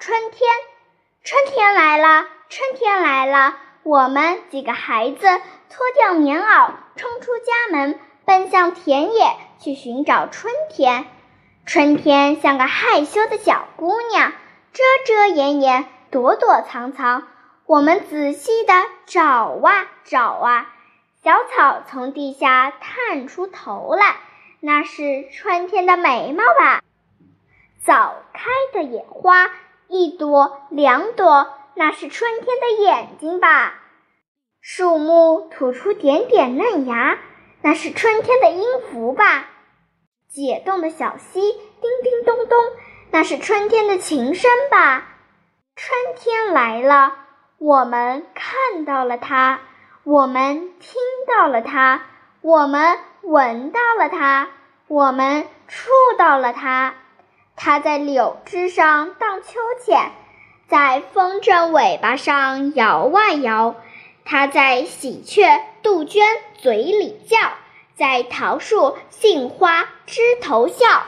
春天，春天来了，春天来了。我们几个孩子脱掉棉袄，冲出家门，奔向田野去寻找春天。春天像个害羞的小姑娘，遮遮掩掩，躲躲藏藏。我们仔细地找啊找啊，小草从地下探出头来，那是春天的眉毛吧？早开的野花，一朵两朵，那是春天的眼睛吧？树木吐出点点嫩芽，那是春天的音符吧？解冻的小溪叮叮咚咚，那是春天的琴声吧？春天来了，我们看到了它，我们听到了它，我们闻到了它，我们触到了它。它在柳枝上荡秋千，在风筝尾巴上摇啊摇。它在喜鹊、杜鹃嘴里叫。在桃树、杏花枝头笑。